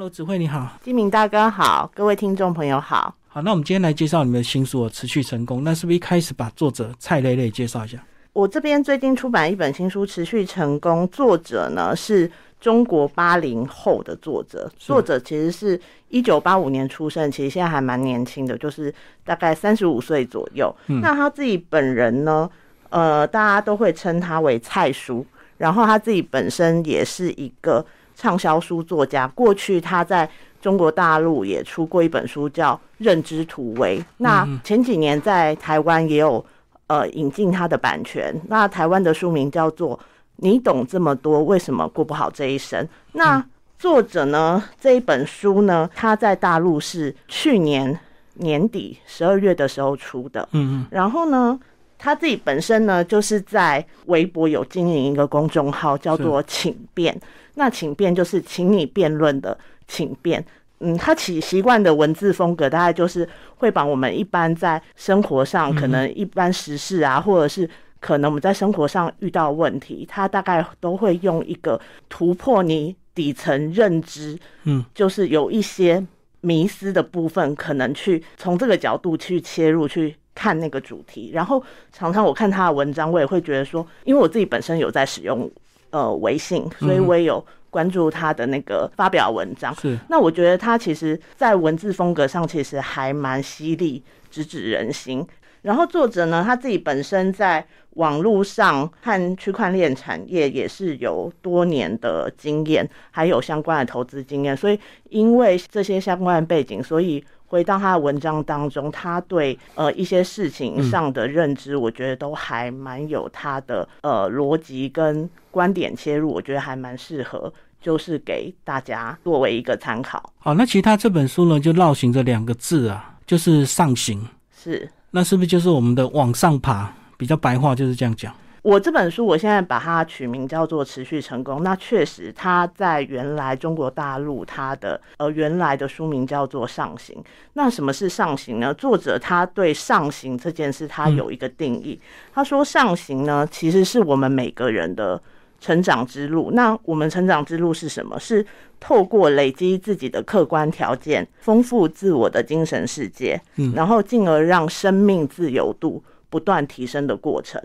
Hello，子慧你好，金明大哥好，各位听众朋友好。好，那我们今天来介绍你们的新书《持续成功》，那是不是一开始把作者蔡蕾蕾介绍一下？我这边最近出版一本新书《持续成功》，作者呢是中国八零后的作者，作者其实是一九八五年出生，其实现在还蛮年轻的，就是大概三十五岁左右。那他自己本人呢，呃，大家都会称他为蔡叔，然后他自己本身也是一个畅销书作家，过去他在中国大陆也出过一本书叫《认知突围》，那前几年在台湾也有。呃，引进他的版权。那台湾的书名叫做《你懂这么多，为什么过不好这一生》？那作者呢？这一本书呢？他在大陆是去年年底十二月的时候出的。嗯嗯。然后呢，他自己本身呢，就是在微博有经营一个公众号，叫做“请辩”。那“请辩”就是请你辩论的“请辩”。嗯，他起习惯的文字风格，大概就是会把我们一般在生活上可能一般时事啊，或者是可能我们在生活上遇到问题，他大概都会用一个突破你底层认知，嗯，就是有一些迷思的部分，可能去从这个角度去切入去看那个主题。然后常常我看他的文章，我也会觉得说，因为我自己本身有在使用呃微信，所以我也有。关注他的那个发表文章，是那我觉得他其实，在文字风格上其实还蛮犀利，直指人心。然后作者呢，他自己本身在网络上和区块链产业也是有多年的经验，还有相关的投资经验，所以因为这些相关的背景，所以。回到他的文章当中，他对呃一些事情上的认知，我觉得都还蛮有他的呃逻辑跟观点切入，我觉得还蛮适合，就是给大家作为一个参考。好，那其他这本书呢，就绕行这两个字啊，就是上行。是，那是不是就是我们的往上爬？比较白话就是这样讲。我这本书，我现在把它取名叫做《持续成功》。那确实，它在原来中国大陆，它的呃原来的书名叫做《上行》。那什么是上行呢？作者他对上行这件事，他有一个定义。他说，上行呢，其实是我们每个人的成长之路。那我们成长之路是什么？是透过累积自己的客观条件，丰富自我的精神世界，嗯，然后进而让生命自由度不断提升的过程。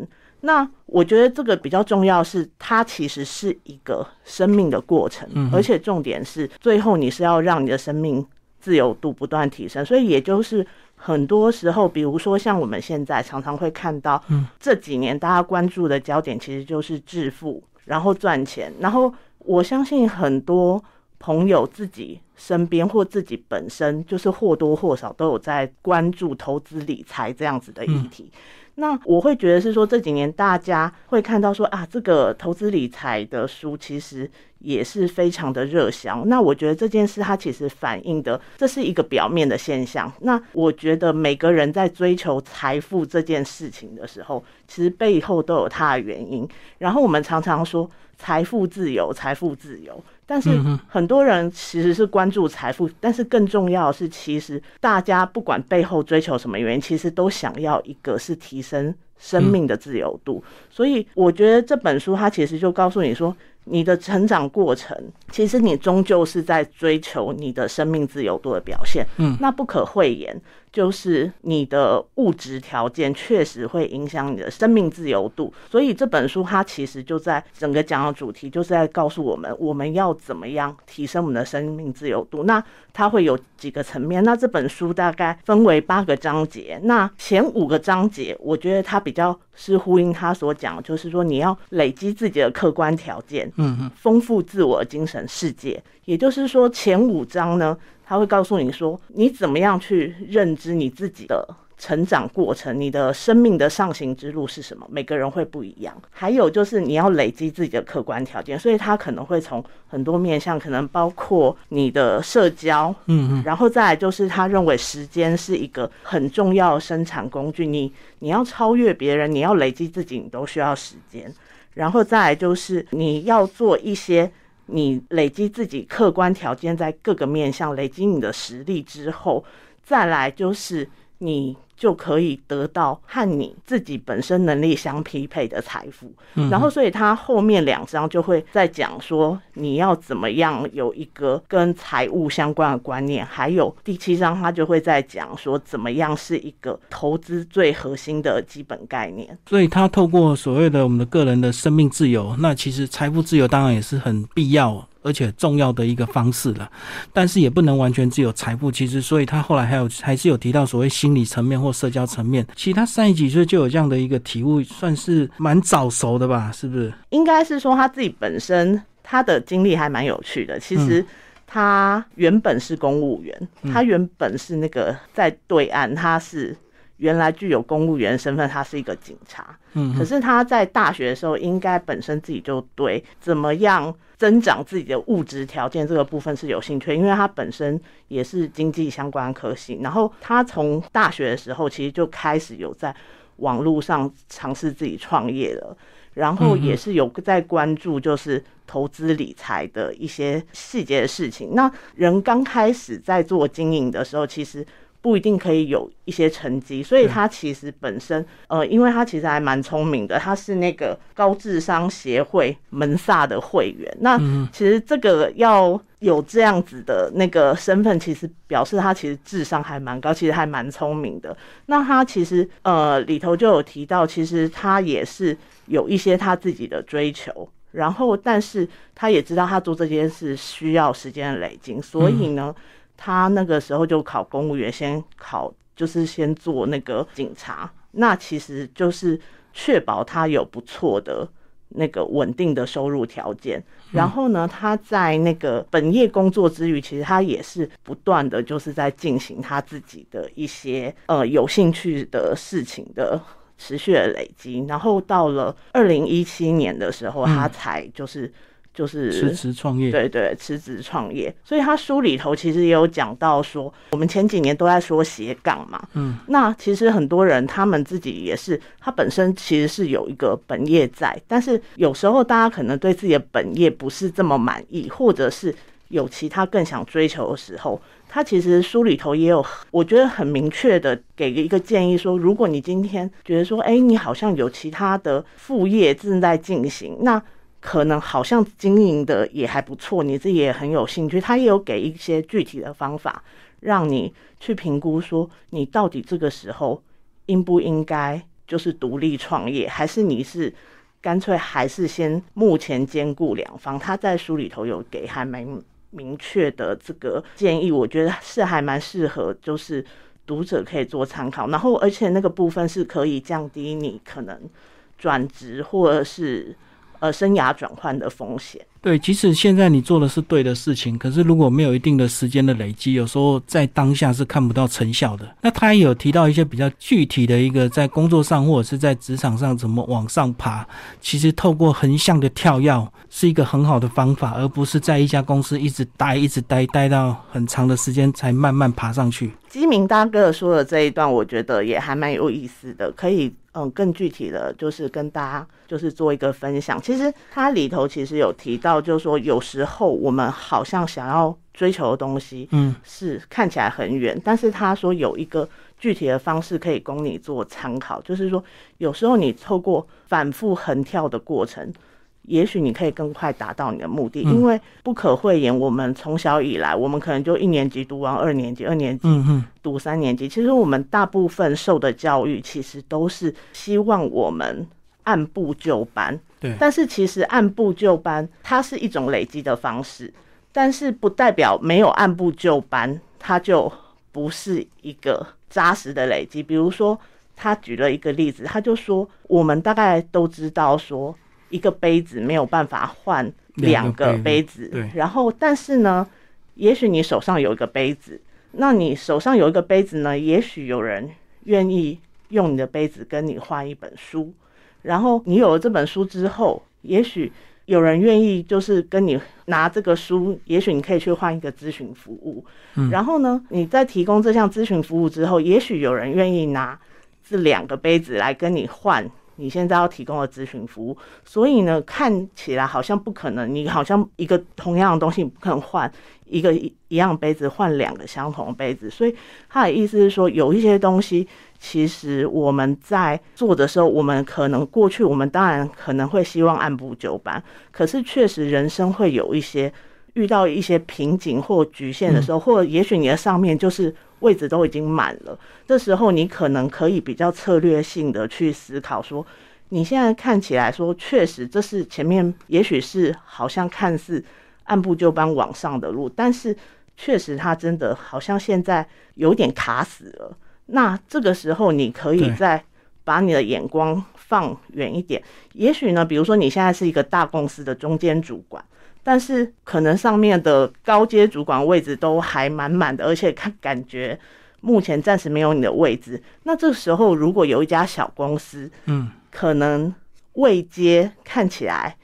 那我觉得这个比较重要，是它其实是一个生命的过程，而且重点是最后你是要让你的生命自由度不断提升。所以也就是很多时候，比如说像我们现在常常会看到，这几年大家关注的焦点其实就是致富，然后赚钱。然后我相信很多朋友自己身边或自己本身就是或多或少都有在关注投资理财这样子的议题。那我会觉得是说这几年大家会看到说啊，这个投资理财的书其实也是非常的热销。那我觉得这件事它其实反映的这是一个表面的现象。那我觉得每个人在追求财富这件事情的时候，其实背后都有它的原因。然后我们常常说财富自由，财富自由。但是很多人其实是关注财富，但是更重要的是，其实大家不管背后追求什么原因，其实都想要一个是提升生命的自由度。所以我觉得这本书它其实就告诉你说。你的成长过程，其实你终究是在追求你的生命自由度的表现。嗯，那不可讳言，就是你的物质条件确实会影响你的生命自由度。所以这本书它其实就在整个讲的主题，就是在告诉我们，我们要怎么样提升我们的生命自由度。那它会有几个层面。那这本书大概分为八个章节。那前五个章节，我觉得它比较是呼应他所讲，就是说你要累积自己的客观条件。嗯嗯，丰富自我精神世界，也就是说，前五章呢，他会告诉你说，你怎么样去认知你自己的。成长过程，你的生命的上行之路是什么？每个人会不一样。还有就是你要累积自己的客观条件，所以他可能会从很多面向，可能包括你的社交，嗯嗯，然后再来就是他认为时间是一个很重要的生产工具，你你要超越别人，你要累积自己，你都需要时间。然后再来就是你要做一些你累积自己客观条件，在各个面向累积你的实力之后，再来就是你。就可以得到和你自己本身能力相匹配的财富。嗯然后，所以他后面两章就会在讲说你要怎么样有一个跟财务相关的观念，还有第七章他就会在讲说怎么样是一个投资最核心的基本概念。所以他透过所谓的我们的个人的生命自由，那其实财富自由当然也是很必要而且重要的一个方式了。但是也不能完全只有财富，其实所以他后来还有还是有提到所谓心理层面或社交层面。其实他三十几岁就有这样的一个体悟，算是蛮早熟的吧？是不是？应该是说他自己本身他的经历还蛮有趣的。其实他原本是公务员，他原本是那个在对岸，他是原来具有公务员身份，他是一个警察。嗯可是他在大学的时候，应该本身自己就对怎么样增长自己的物质条件这个部分是有兴趣，因为他本身也是经济相关科系。然后他从大学的时候，其实就开始有在网络上尝试自己创业了，然后也是有在关注就是投资理财的一些细节的事情。那人刚开始在做经营的时候，其实。不一定可以有一些成绩，所以他其实本身，呃，因为他其实还蛮聪明的，他是那个高智商协会门萨的会员。那其实这个要有这样子的那个身份，其实表示他其实智商还蛮高，其实还蛮聪明的。那他其实呃里头就有提到，其实他也是有一些他自己的追求，然后但是他也知道他做这件事需要时间的累积，所以呢。他那个时候就考公务员，先考就是先做那个警察，那其实就是确保他有不错的那个稳定的收入条件。然后呢，他在那个本业工作之余，其实他也是不断的就是在进行他自己的一些呃有兴趣的事情的持续的累积。然后到了二零一七年的时候，他才就是。就是辞职创业，对对，辞职创业。所以他书里头其实也有讲到说，我们前几年都在说斜杠嘛，嗯，那其实很多人他们自己也是，他本身其实是有一个本业在，但是有时候大家可能对自己的本业不是这么满意，或者是有其他更想追求的时候，他其实书里头也有，我觉得很明确的给一个建议说，如果你今天觉得说，哎，你好像有其他的副业正在进行，那可能好像经营的也还不错，你自己也很有兴趣。他也有给一些具体的方法，让你去评估说，你到底这个时候应不应该就是独立创业，还是你是干脆还是先目前兼顾两方。他在书里头有给还蛮明确的这个建议，我觉得是还蛮适合，就是读者可以做参考。然后，而且那个部分是可以降低你可能转职或者是。呃，生涯转换的风险。对，即使现在你做的是对的事情，可是如果没有一定的时间的累积，有时候在当下是看不到成效的。那他也有提到一些比较具体的一个在工作上或者是在职场上怎么往上爬，其实透过横向的跳跃是一个很好的方法，而不是在一家公司一直待一直待待到很长的时间才慢慢爬上去。基明大哥说的这一段，我觉得也还蛮有意思的，可以嗯更具体的就是跟大家就是做一个分享。其实它里头其实有提到，就是说有时候我们好像想要追求的东西，嗯，是看起来很远，但是他说有一个具体的方式可以供你做参考，就是说有时候你透过反复横跳的过程。也许你可以更快达到你的目的，因为不可讳言，我们从小以来，我们可能就一年级读完二年级，二年级读三年级。其实我们大部分受的教育，其实都是希望我们按部就班。对，但是其实按部就班，它是一种累积的方式，但是不代表没有按部就班，它就不是一个扎实的累积。比如说，他举了一个例子，他就说，我们大概都知道说。一个杯子没有办法换两个杯子，对。然后，但是呢，也许你手上有一个杯子，那你手上有一个杯子呢，也许有人愿意用你的杯子跟你换一本书。然后你有了这本书之后，也许有人愿意就是跟你拿这个书，也许你可以去换一个咨询服务。然后呢，你在提供这项咨询服务之后，也许有人愿意拿这两个杯子来跟你换。你现在要提供的咨询服务。所以呢，看起来好像不可能，你好像一个同样的东西不可能换一个一一样杯子换两个相同的杯子。所以他的意思是说，有一些东西。其实我们在做的时候，我们可能过去，我们当然可能会希望按部就班。可是确实，人生会有一些遇到一些瓶颈或局限的时候，或者也许你的上面就是位置都已经满了。这时候，你可能可以比较策略性的去思考，说你现在看起来说，确实这是前面也许是好像看似按部就班往上的路，但是确实它真的好像现在有点卡死了。那这个时候，你可以再把你的眼光放远一点。也许呢，比如说你现在是一个大公司的中间主管，但是可能上面的高阶主管位置都还满满的，而且看感觉目前暂时没有你的位置。那这个时候，如果有一家小公司，嗯，可能位阶看起来。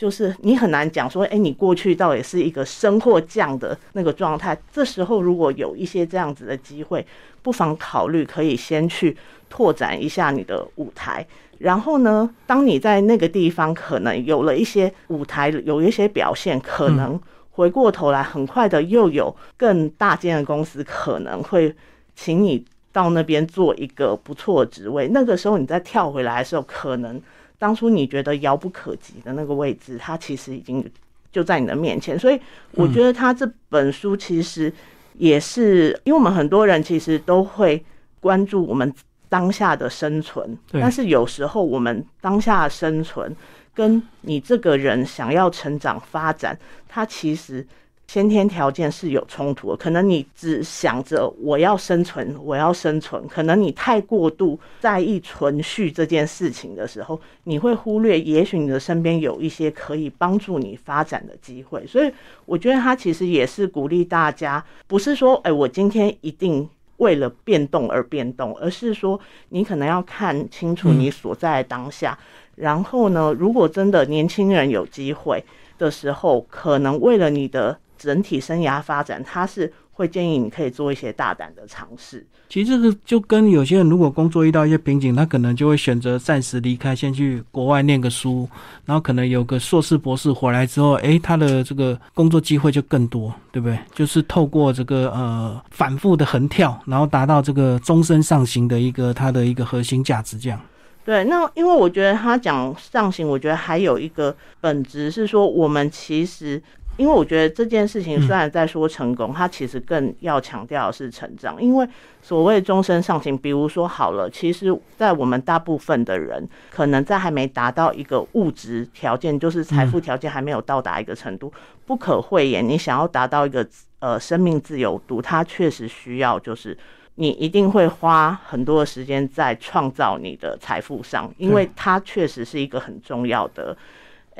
就是你很难讲说，哎，你过去到底是一个升或降的那个状态。这时候如果有一些这样子的机会，不妨考虑可以先去拓展一下你的舞台。然后呢，当你在那个地方可能有了一些舞台，有一些表现，可能回过头来很快的又有更大间的公司可能会请你到那边做一个不错的职位。那个时候你再跳回来的时候，可能。当初你觉得遥不可及的那个位置，它其实已经就在你的面前。所以我觉得他这本书其实也是，因为我们很多人其实都会关注我们当下的生存，但是有时候我们当下的生存跟你这个人想要成长发展，它其实。先天条件是有冲突的，可能你只想着我要生存，我要生存，可能你太过度在意存续这件事情的时候，你会忽略，也许你的身边有一些可以帮助你发展的机会。所以，我觉得他其实也是鼓励大家，不是说，哎，我今天一定为了变动而变动，而是说，你可能要看清楚你所在当下，然后呢，如果真的年轻人有机会的时候，可能为了你的。整体生涯发展，他是会建议你可以做一些大胆的尝试。其实这个就跟有些人如果工作遇到一些瓶颈，他可能就会选择暂时离开，先去国外念个书，然后可能有个硕士博士回来之后，诶，他的这个工作机会就更多，对不对？就是透过这个呃反复的横跳，然后达到这个终身上行的一个他的一个核心价值，这样。对，那因为我觉得他讲上行，我觉得还有一个本质是说，我们其实。因为我觉得这件事情虽然在说成功，它其实更要强调的是成长。因为所谓终身上行，比如说好了，其实，在我们大部分的人，可能在还没达到一个物质条件，就是财富条件还没有到达一个程度，不可讳言，你想要达到一个呃生命自由度，它确实需要就是你一定会花很多的时间在创造你的财富上，因为它确实是一个很重要的。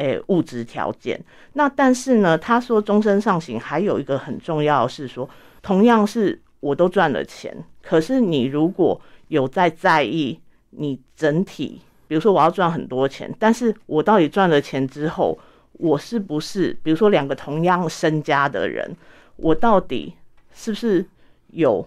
诶，物质条件。那但是呢，他说终身上行还有一个很重要的是说，同样是我都赚了钱，可是你如果有在在意你整体，比如说我要赚很多钱，但是我到底赚了钱之后，我是不是，比如说两个同样身家的人，我到底是不是有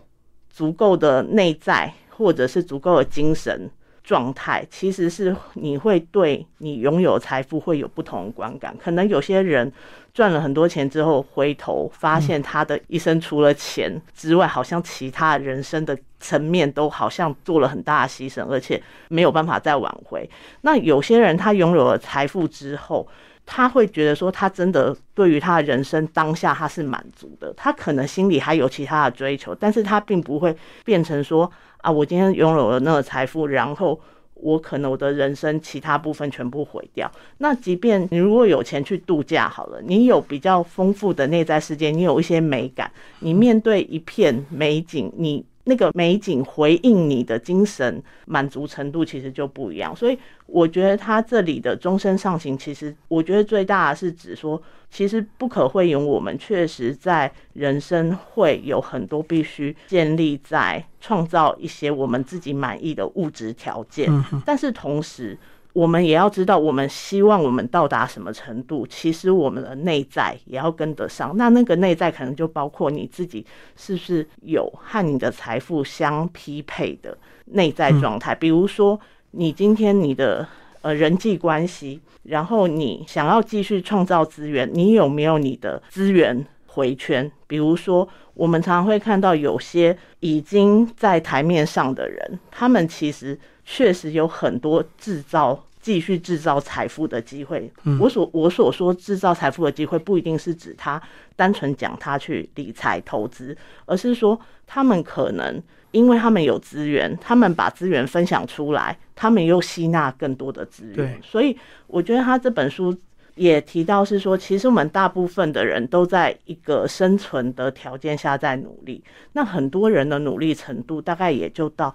足够的内在，或者是足够的精神？状态其实是你会对你拥有财富会有不同的观感。可能有些人赚了很多钱之后，回头发现他的一生除了钱之外，好像其他人生的层面都好像做了很大的牺牲，而且没有办法再挽回。那有些人他拥有了财富之后，他会觉得说他真的对于他的人生当下他是满足的，他可能心里还有其他的追求，但是他并不会变成说。啊，我今天拥有了那个财富，然后我可能我的人生其他部分全部毁掉。那即便你如果有钱去度假好了，你有比较丰富的内在世界，你有一些美感，你面对一片美景，你。那个美景回应你的精神满足程度其实就不一样，所以我觉得他这里的终身上行，其实我觉得最大的是指说，其实不可讳言，我们确实在人生会有很多必须建立在创造一些我们自己满意的物质条件，但是同时。我们也要知道，我们希望我们到达什么程度，其实我们的内在也要跟得上。那那个内在可能就包括你自己是不是有和你的财富相匹配的内在状态。比如说，你今天你的呃人际关系，然后你想要继续创造资源，你有没有你的资源回圈？比如说，我们常常会看到有些已经在台面上的人，他们其实确实有很多制造。继续制造财富的机会。我所我所说制造财富的机会，不一定是指他单纯讲他去理财投资，而是说他们可能因为他们有资源，他们把资源分享出来，他们又吸纳更多的资源。所以我觉得他这本书也提到是说，其实我们大部分的人都在一个生存的条件下在努力。那很多人的努力程度大概也就到，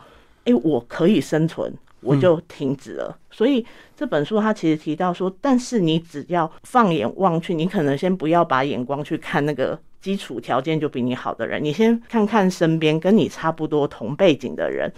哎，我可以生存。我就停止了。所以这本书它其实提到说，但是你只要放眼望去，你可能先不要把眼光去看那个基础条件就比你好的人，你先看看身边跟你差不多同背景的人。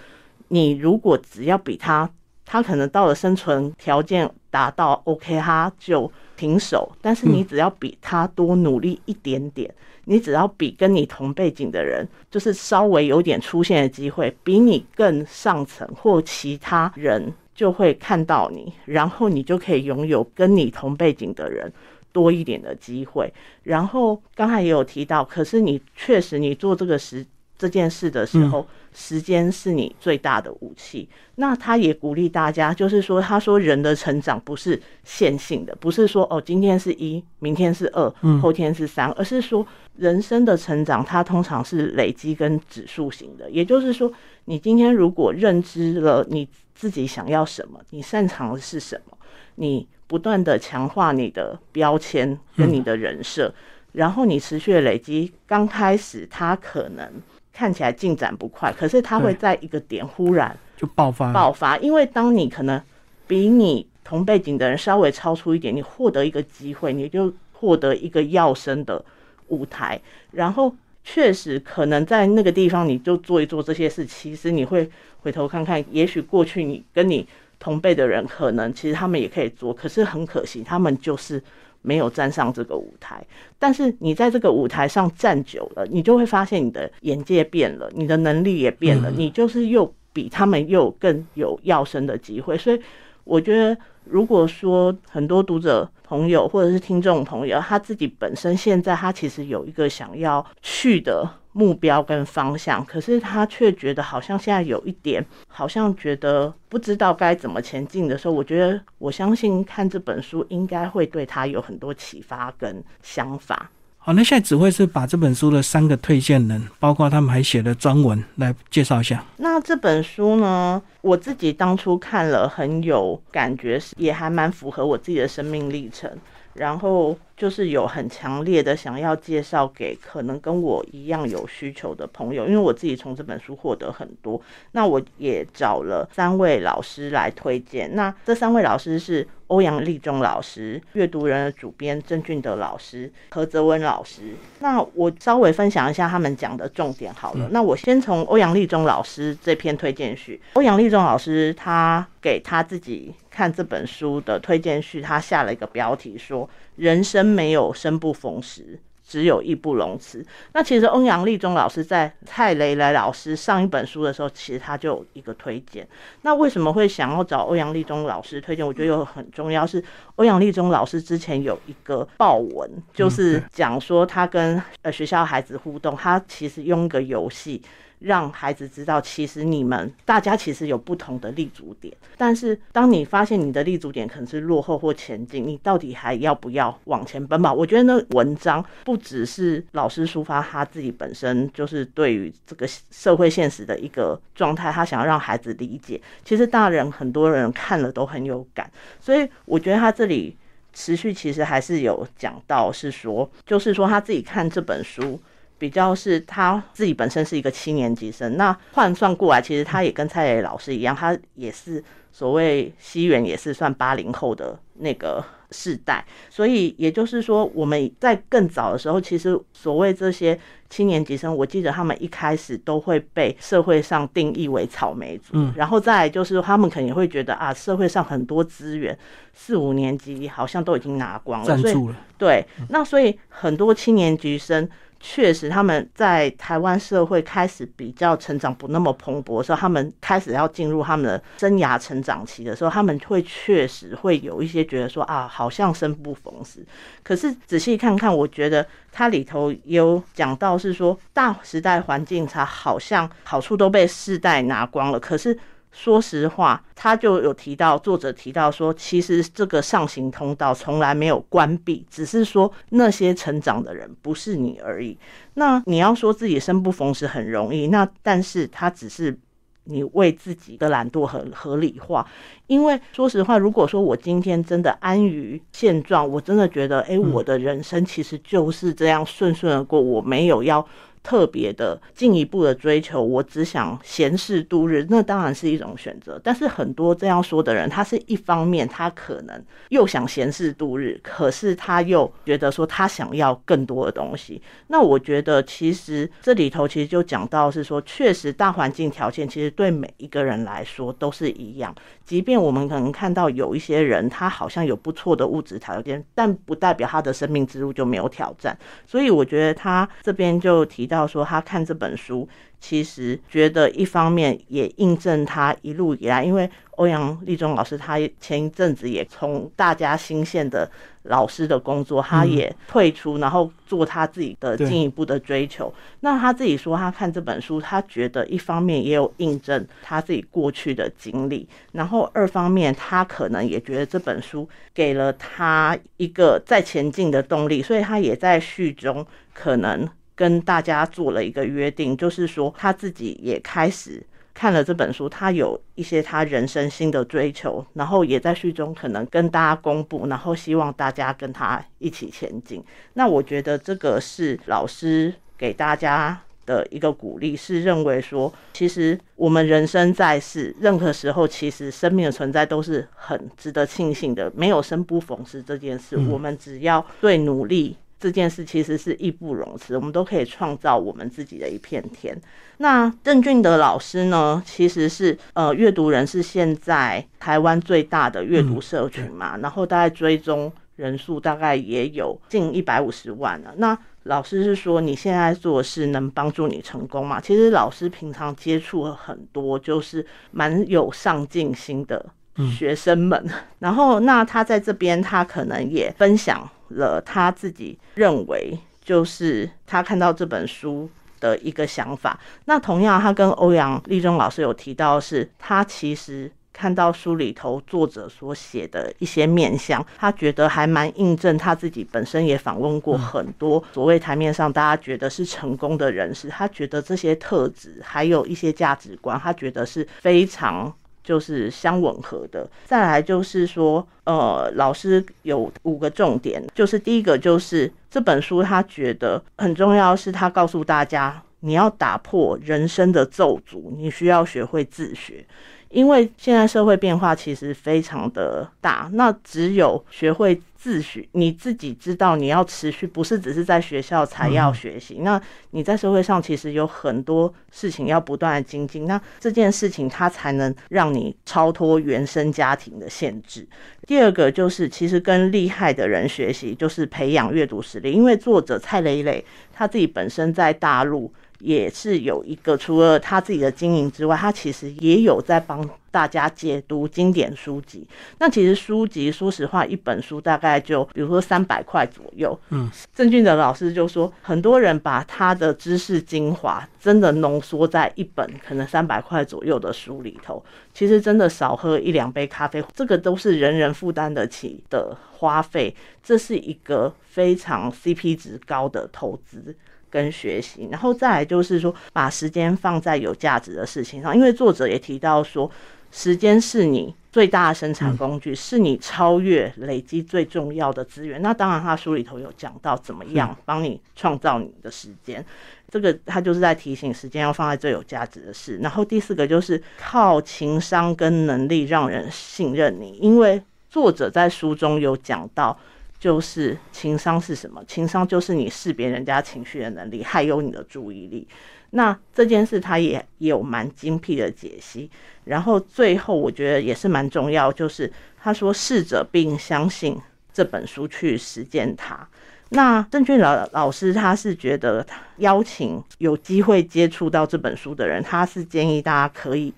你如果只要比他，他可能到了生存条件达到 OK，他就停手。但是你只要比他多努力一点点。你只要比跟你同背景的人，就是稍微有点出现的机会，比你更上层或其他人就会看到你，然后你就可以拥有跟你同背景的人多一点的机会。然后刚才也有提到，可是你确实你做这个时这件事的时候。时间是你最大的武器。那他也鼓励大家，就是说，他说人的成长不是线性的，不是说哦，今天是一，明天是二，后天是三，而是说人生的成长，它通常是累积跟指数型的。也就是说，你今天如果认知了你自己想要什么，你擅长的是什么，你不断的强化你的标签跟你的人设，然后你持续的累积，刚开始他可能。看起来进展不快，可是它会在一个点忽然就爆发。爆发，因为当你可能比你同背景的人稍微超出一点，你获得一个机会，你就获得一个要生的舞台。然后确实可能在那个地方，你就做一做这些事。其实你会回头看看，也许过去你跟你同辈的人，可能其实他们也可以做，可是很可惜，他们就是。没有站上这个舞台，但是你在这个舞台上站久了，你就会发现你的眼界变了，你的能力也变了，你就是又比他们又更有要升的机会。所以我觉得，如果说很多读者朋友或者是听众朋友，他自己本身现在他其实有一个想要去的。目标跟方向，可是他却觉得好像现在有一点，好像觉得不知道该怎么前进的时候，我觉得我相信看这本书应该会对他有很多启发跟想法。好，那现在只会是把这本书的三个推荐人，包括他们还写的专文来介绍一下。那这本书呢，我自己当初看了很有感觉，也还蛮符合我自己的生命历程。然后就是有很强烈的想要介绍给可能跟我一样有需求的朋友，因为我自己从这本书获得很多。那我也找了三位老师来推荐。那这三位老师是欧阳立中老师、阅读人的主编郑俊德老师、何泽文老师。那我稍微分享一下他们讲的重点好了。那我先从欧阳立中老师这篇推荐序。欧阳立中老师他给他自己。看这本书的推荐序，他下了一个标题说：“人生没有生不逢时，只有义不容辞。”那其实欧阳立中老师在蔡雷雷老师上一本书的时候，其实他就有一个推荐。那为什么会想要找欧阳立中老师推荐？我觉得有很重要是欧阳立中老师之前有一个报文，就是讲说他跟呃学校孩子互动，他其实用一个游戏。让孩子知道，其实你们大家其实有不同的立足点，但是当你发现你的立足点可能是落后或前进，你到底还要不要往前奔跑？我觉得那文章不只是老师抒发他自己本身就是对于这个社会现实的一个状态，他想要让孩子理解。其实大人很多人看了都很有感，所以我觉得他这里持续其实还是有讲到，是说就是说他自己看这本书。比较是他自己本身是一个七年级生，那换算过来，其实他也跟蔡磊老师一样，他也是所谓西元也是算八零后的那个世代，所以也就是说，我们在更早的时候，其实所谓这些七年级生，我记得他们一开始都会被社会上定义为草莓族，嗯，然后再就是他们肯定会觉得啊，社会上很多资源，四五年级好像都已经拿光了，所以对，那所以很多七年级生。确实他们在台湾社会开始比较成长不那么蓬勃的时候，他们开始要进入他们的生涯成长期的时候，他们会确实会有一些觉得说啊，好像生不逢时。可是仔细看看，我觉得它里头有讲到是说大时代环境差，好像好处都被世代拿光了。可是。说实话，他就有提到，作者提到说，其实这个上行通道从来没有关闭，只是说那些成长的人不是你而已。那你要说自己生不逢时很容易，那但是他只是你为自己的懒惰很合理化。因为说实话，如果说我今天真的安于现状，我真的觉得，哎，我的人生其实就是这样顺顺的过，我没有要。特别的进一步的追求，我只想闲适度日，那当然是一种选择。但是很多这样说的人，他是一方面，他可能又想闲适度日，可是他又觉得说他想要更多的东西。那我觉得其实这里头其实就讲到是说，确实大环境条件其实对每一个人来说都是一样。即便我们可能看到有一些人他好像有不错的物质条件，但不代表他的生命之路就没有挑战。所以我觉得他这边就提。到说他看这本书，其实觉得一方面也印证他一路以来，因为欧阳立中老师他前一阵子也从大家新线的老师的工作，他也退出，然后做他自己的进一步的追求。那他自己说，他看这本书，他觉得一方面也有印证他自己过去的经历，然后二方面他可能也觉得这本书给了他一个在前进的动力，所以他也在序中可能。跟大家做了一个约定，就是说他自己也开始看了这本书，他有一些他人生新的追求，然后也在序中可能跟大家公布，然后希望大家跟他一起前进。那我觉得这个是老师给大家的一个鼓励，是认为说，其实我们人生在世，任何时候其实生命的存在都是很值得庆幸的，没有生不逢时这件事，我们只要对努力。这件事其实是义不容辞，我们都可以创造我们自己的一片天。那郑俊德老师呢，其实是呃阅读人是现在台湾最大的阅读社群嘛，然后大概追踪人数大概也有近一百五十万了。那老师是说你现在做事能帮助你成功吗？其实老师平常接触了很多，就是蛮有上进心的学生们。然后那他在这边，他可能也分享。了他自己认为，就是他看到这本书的一个想法。那同样，他跟欧阳立中老师有提到，是他其实看到书里头作者所写的一些面相，他觉得还蛮印证他自己本身也访问过很多所谓台面上大家觉得是成功的人士，他觉得这些特质还有一些价值观，他觉得是非常。就是相吻合的。再来就是说，呃，老师有五个重点，就是第一个就是这本书他觉得很重要，是他告诉大家，你要打破人生的咒诅，你需要学会自学。因为现在社会变化其实非常的大，那只有学会自学，你自己知道你要持续，不是只是在学校才要学习。那你在社会上其实有很多事情要不断的精进，那这件事情它才能让你超脱原生家庭的限制。第二个就是，其实跟厉害的人学习，就是培养阅读实力。因为作者蔡磊磊他自己本身在大陆。也是有一个，除了他自己的经营之外，他其实也有在帮大家解读经典书籍。那其实书籍，说实话，一本书大概就，比如说三百块左右。嗯，郑俊德老师就说，很多人把他的知识精华真的浓缩在一本可能三百块左右的书里头，其实真的少喝一两杯咖啡，这个都是人人负担得起的花费。这是一个非常 CP 值高的投资。跟学习，然后再来就是说，把时间放在有价值的事情上。因为作者也提到说，时间是你最大的生产工具，是你超越累积最重要的资源。那当然，他书里头有讲到怎么样帮你创造你的时间。这个他就是在提醒时间要放在最有价值的事。然后第四个就是靠情商跟能力让人信任你，因为作者在书中有讲到。就是情商是什么？情商就是你识别人家情绪的能力，还有你的注意力。那这件事他也有蛮精辟的解析。然后最后我觉得也是蛮重要，就是他说试着并相信这本书去实践它。那郑俊老老师他是觉得邀请有机会接触到这本书的人，他是建议大家可以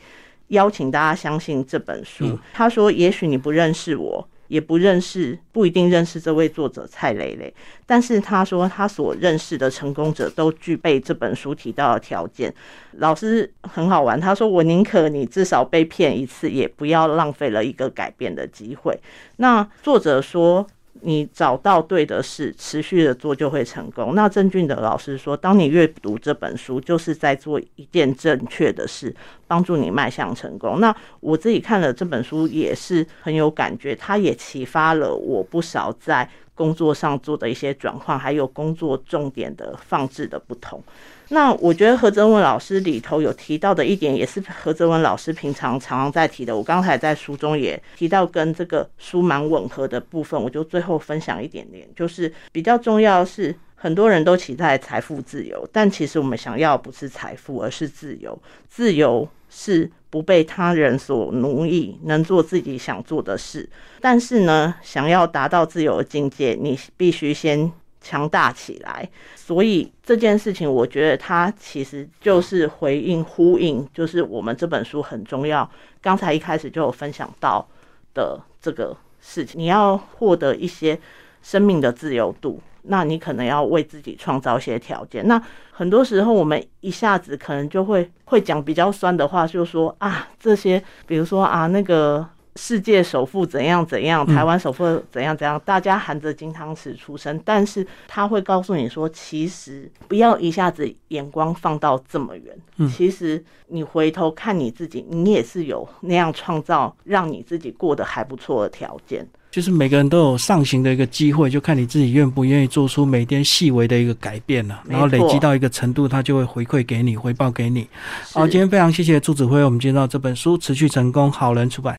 邀请大家相信这本书。他说，也许你不认识我。也不认识，不一定认识这位作者蔡蕾蕾，但是他说他所认识的成功者都具备这本书提到的条件。老师很好玩，他说我宁可你至少被骗一次，也不要浪费了一个改变的机会。那作者说。你找到对的事，持续的做就会成功。那郑俊的老师说，当你阅读这本书，就是在做一件正确的事，帮助你迈向成功。那我自己看了这本书，也是很有感觉，它也启发了我不少在工作上做的一些转换，还有工作重点的放置的不同。那我觉得何泽文老师里头有提到的一点，也是何泽文老师平常常常在提的。我刚才在书中也提到，跟这个书蛮吻合的部分，我就最后分享一点点，就是比较重要是，很多人都期待财富自由，但其实我们想要不是财富，而是自由。自由是不被他人所奴役，能做自己想做的事。但是呢，想要达到自由的境界，你必须先。强大起来，所以这件事情，我觉得它其实就是回应、呼应，就是我们这本书很重要。刚才一开始就有分享到的这个事情，你要获得一些生命的自由度，那你可能要为自己创造一些条件。那很多时候，我们一下子可能就会会讲比较酸的话，就说啊，这些，比如说啊，那个。世界首富怎样怎样，台湾首富怎样怎样，大家含着金汤匙出生，但是他会告诉你说，其实不要一下子眼光放到这么远，嗯其实你回头看你自己，你也是有那样创造让你自己过得还不错的条件。就是每个人都有上行的一个机会，就看你自己愿不愿意做出每天细微的一个改变了，然后累积到一个程度，他就会回馈给你，回报给你。好，今天非常谢谢朱子辉，我们介绍这本书《持续成功》，好人出版。